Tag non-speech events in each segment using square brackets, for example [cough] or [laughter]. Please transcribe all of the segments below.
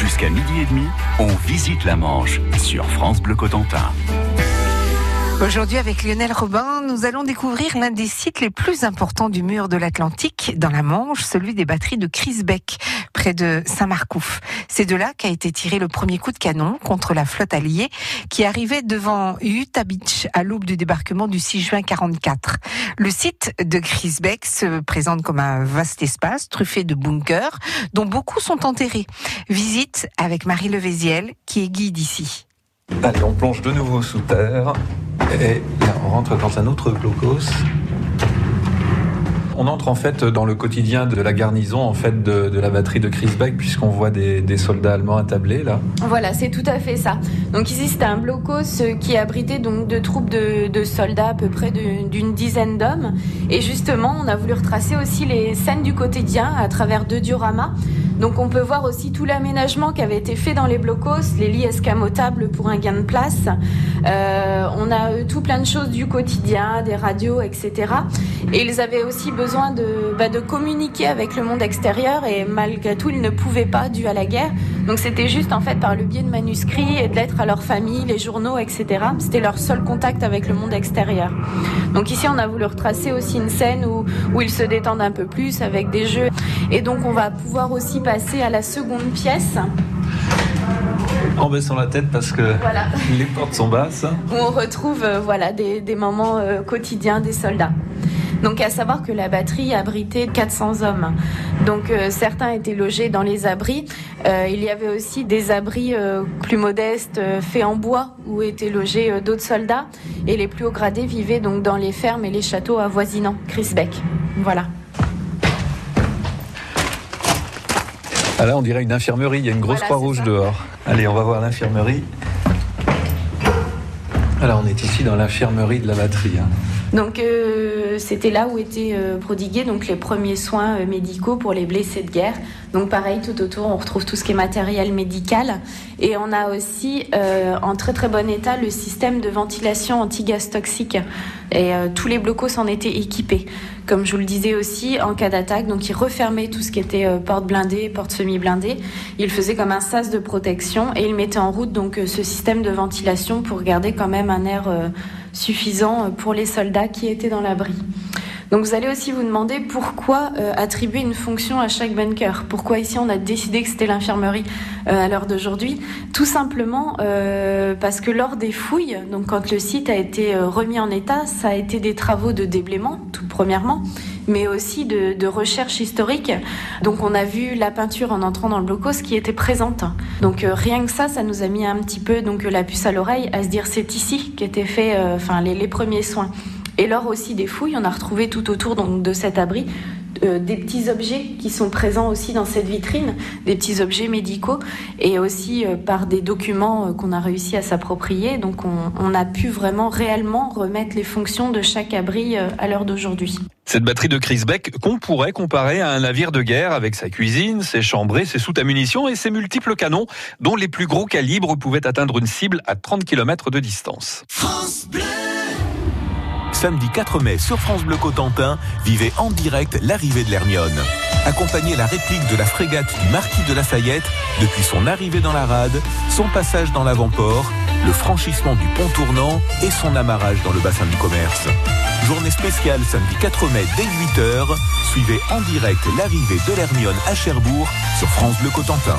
Jusqu'à midi et demi, on visite la Manche sur France Bleu Cotentin. Aujourd'hui, avec Lionel Robin, nous allons découvrir l'un des sites les plus importants du mur de l'Atlantique, dans la Manche, celui des batteries de Crisbeck, près de Saint-Marcouf. C'est de là qu'a été tiré le premier coup de canon contre la flotte alliée qui arrivait devant Utah Beach à l'aube du débarquement du 6 juin 44. Le site de Crisbeck se présente comme un vaste espace truffé de bunkers dont beaucoup sont enterrés. Visite avec Marie Levéziel qui est guide ici. Allez, on plonge de nouveau sous terre et on rentre dans un autre blocos. On entre en fait dans le quotidien de la garnison en fait de, la batterie de Crisbeck puisqu'on voit des, soldats allemands attablés là. Voilà, c'est tout à fait ça. Donc ici c'était un blocos qui abritait donc troupes de soldats à peu près d'une dizaine d'hommes et justement on a voulu retracer aussi les scènes du quotidien à travers deux dioramas. Donc on peut voir aussi tout l'aménagement qui avait été fait dans les blocos, les lits escamotables pour un gain de place. Euh, on a euh, tout plein de choses du quotidien, des radios, etc. Et ils avaient aussi besoin de, bah, de communiquer avec le monde extérieur et malgré tout ils ne pouvaient pas dû à la guerre. Donc c'était juste en fait par le biais de manuscrits et de lettres à leur famille, les journaux, etc. C'était leur seul contact avec le monde extérieur. Donc ici on a voulu retracer aussi une scène où, où ils se détendent un peu plus avec des jeux. Et donc on va pouvoir aussi passer à la seconde pièce. En baissant la tête parce que [laughs] les portes sont basses. Où on retrouve euh, voilà, des, moments euh, quotidiens des soldats. Donc à savoir que la batterie abritait 400 hommes. Donc euh, certains étaient logés dans les abris. il y avait aussi des abris plus modestes faits en bois où étaient logés d'autres soldats. Et les plus hauts gradés vivaient donc dans les fermes et les châteaux avoisinants, Crisbeck. Voilà. Ah là, on dirait une infirmerie. Il y a une grosse croix rouge dehors. Allez, on va voir l'infirmerie. Alors, on est ici dans l'infirmerie de la batterie. Hein. Donc, euh, c'était là où étaient euh, prodigués donc les premiers soins euh, médicaux pour les blessés de guerre. Donc, pareil, tout autour, on retrouve tout ce qui est matériel médical. Et on a aussi, en très très bon état, le système de ventilation anti-gaz toxique. Et tous les blocos en étaient équipés comme je vous le disais aussi, en cas d'attaque. Donc, il refermait tout ce qui était euh, porte blindée, porte semi-blindée. Il faisait comme un sas de protection et il mettait en route donc euh, ce système de ventilation pour garder quand même un air euh, suffisant pour les soldats qui étaient dans l'abri. Donc vous allez aussi vous demander pourquoi euh, attribuer une fonction à chaque bunker. Pourquoi ici on a décidé que c'était l'infirmerie euh, à l'heure d'aujourd'hui? Tout simplement euh, parce que lors des fouilles, donc quand le site a été remis en état, ça a été des travaux de déblaiement, tout premièrement mais aussi de, recherche historique. Donc on a vu la peinture en entrant dans le blocos qui était présente. Donc rien que ça, ça nous a mis un petit peu donc la puce à l'oreille à se dire c'est ici qu'étaient faits enfin les premiers soins. Et lors aussi des fouilles, on a retrouvé tout autour donc, de cet abri euh, des petits objets qui sont présents aussi dans cette vitrine, des petits objets médicaux et aussi euh, par des documents euh, qu'on a réussi à s'approprier. Donc on, a pu vraiment réellement remettre les fonctions de chaque abri à l'heure d'aujourd'hui. Cette batterie de Crisbeck qu'on pourrait comparer à un navire de guerre avec sa cuisine, ses chambrées, ses soutes à munitions et ses multiples canons dont les plus gros calibres pouvaient atteindre une cible à 30 km de distance. France Bleu samedi 4 mai sur France Bleu Cotentin, vivez en direct l'arrivée de l'Hermione. Accompagnez la réplique de la frégate du Marquis de Lafayette depuis son arrivée dans la rade, son passage dans l'avant-port, le franchissement du pont tournant et son amarrage dans le bassin du commerce. Journée spéciale samedi 4 mai dès 8h. Suivez en direct l'arrivée de l'Hermione à Cherbourg sur France Bleu Cotentin.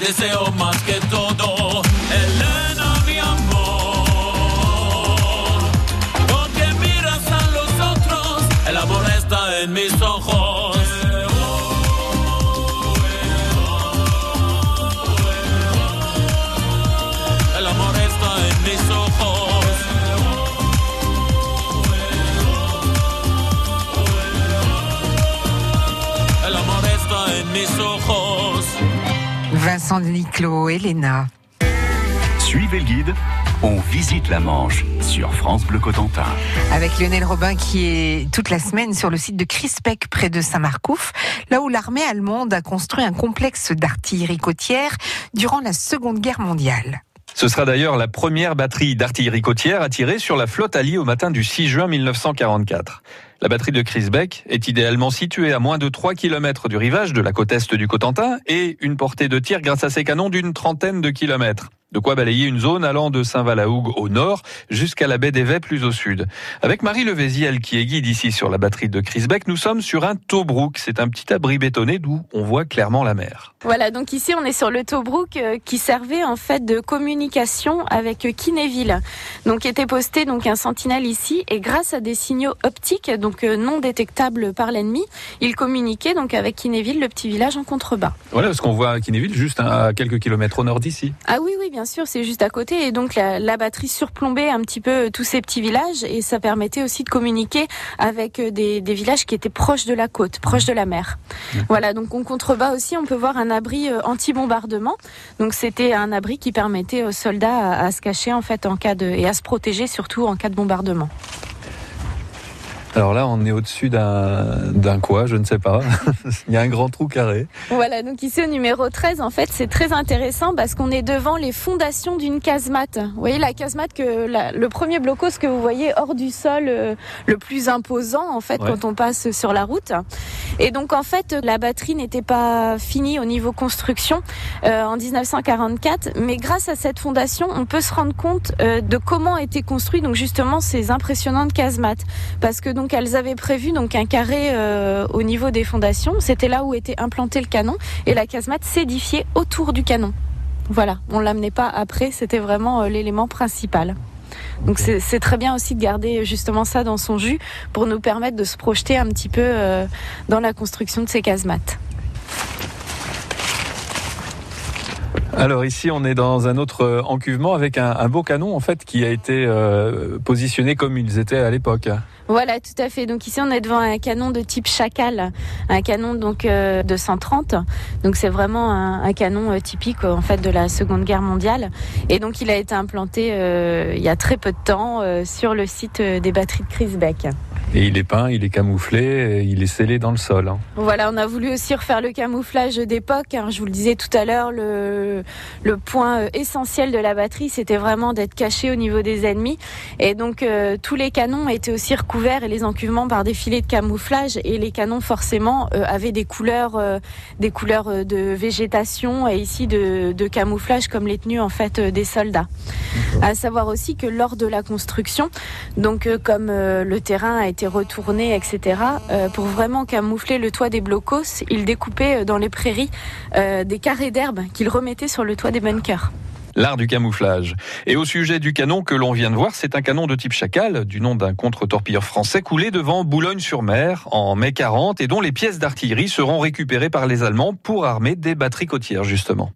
Deseo más que todo, Elena, mi amor. Porque miras a los otros, el amor está en mis ojos. El amor está en mis ojos. El amor está en mis ojos. Vincent Niclot, Elena. Suivez le guide, on visite la Manche sur France Bleu Cotentin. Avec Lionel Robin qui est toute la semaine sur le site de Crispec près de Saint-Marcouf, là où l'armée allemande a construit un complexe d'artillerie côtière durant la Seconde Guerre mondiale. Ce sera d'ailleurs la première batterie d'artillerie côtière à tirer sur la flotte alliée au matin du 6 juin 1944. La batterie de Crisbeck est idéalement située à moins de 3 km du rivage de la côte est du Cotentin et une portée de tir grâce à ses canons d'une trentaine de kilomètres. De quoi balayer une zone allant de Saint-Valahougue au nord jusqu'à la baie d'Evey plus au sud. Avec Marie Levéziel qui est guide ici sur la batterie de Crisbeck, nous sommes sur un Tobruk. C'est un petit abri bétonné d'où on voit clairement la mer. Voilà, donc ici on est sur le Tobruk euh, qui servait en fait de communication avec Kinéville. Donc était posté donc un sentinelle ici et grâce à des signaux optiques donc euh, non détectables par l'ennemi, il communiquait donc avec Kinéville, le petit village en contrebas. Voilà, parce qu'on voit à Kinéville juste à quelques kilomètres au nord d'ici. Ah oui oui, bien sûr, c'est juste à côté et donc la, la batterie surplombait un petit peu tous ces petits villages et ça permettait aussi de communiquer avec euh, des, des villages qui étaient proches de la côte, proches de la mer. Voilà, donc en contrebas aussi, on peut voir un abri euh, anti-bombardement. Donc c'était un abri qui permettait aux soldats à, à se cacher en fait en cas de et à se protéger surtout en cas de bombardement. Alors là, on est au-dessus d'un quoi, je ne sais pas. [laughs] Il y a un grand trou carré. Voilà, donc ici au numéro 13, en fait, c'est très intéressant parce qu'on est devant les fondations d'une casemate. Vous voyez la casemate que la- le premier blocos que vous voyez hors du sol, euh, le plus imposant en fait Ouais. quand on passe sur la route. Et donc en fait, la batterie n'était pas finie au niveau construction euh, en 1944, mais grâce à cette fondation, on peut se rendre compte euh, de comment étaient construits donc justement ces impressionnantes casemates, parce que donc elles avaient prévu donc un carré euh, au niveau des fondations, c'était là où était implanté le canon, et la casemate s'édifiait autour du canon. Voilà, on l'amenait pas après, c'était vraiment euh, l'élément principal. Donc c'est c'est très bien aussi de garder justement ça dans son jus pour nous permettre de se projeter un petit peu euh, dans la construction de ces casemates. Alors ici, on est dans un autre euh, encuvement avec un, beau canon en fait qui a été euh, positionné comme ils étaient à l'époque. Voilà, tout à fait. Donc ici, on est devant un canon de type Chacal, un canon donc euh, de 130. Donc c'est vraiment un, canon typique en fait de la Seconde Guerre mondiale. Et donc il a été implanté il y a très peu de temps sur le site des batteries de Crisbeck. Et il est peint, il est camouflé, il est scellé dans le sol. hein. Voilà, on a voulu aussi refaire le camouflage d'époque. hein. Je vous le disais tout à l'heure, le, le point euh, essentiel de la batterie, c'était vraiment d'être caché au niveau des ennemis. Et donc, euh, tous les canons étaient aussi recouverts et les encuvements par des filets de camouflage. Et les canons, forcément, euh, avaient des couleurs, euh, des couleurs de végétation et ici de, de camouflage comme les tenues en fait des soldats. À savoir aussi que lors de la construction, donc comme le terrain a été retourné, etc., euh, pour vraiment camoufler le toit des blocos, ils découpaient euh, dans les prairies euh, des carrés d'herbe qu'ils remettaient sur le toit des bunkers. l'art du camouflage. Et au sujet du canon que l'on vient de voir, c'est un canon de type Chacal, du nom d'un contre-torpilleur français coulé devant Boulogne-sur-Mer en mai 40 et dont les pièces d'artillerie seront récupérées par les Allemands pour armer des batteries côtières justement.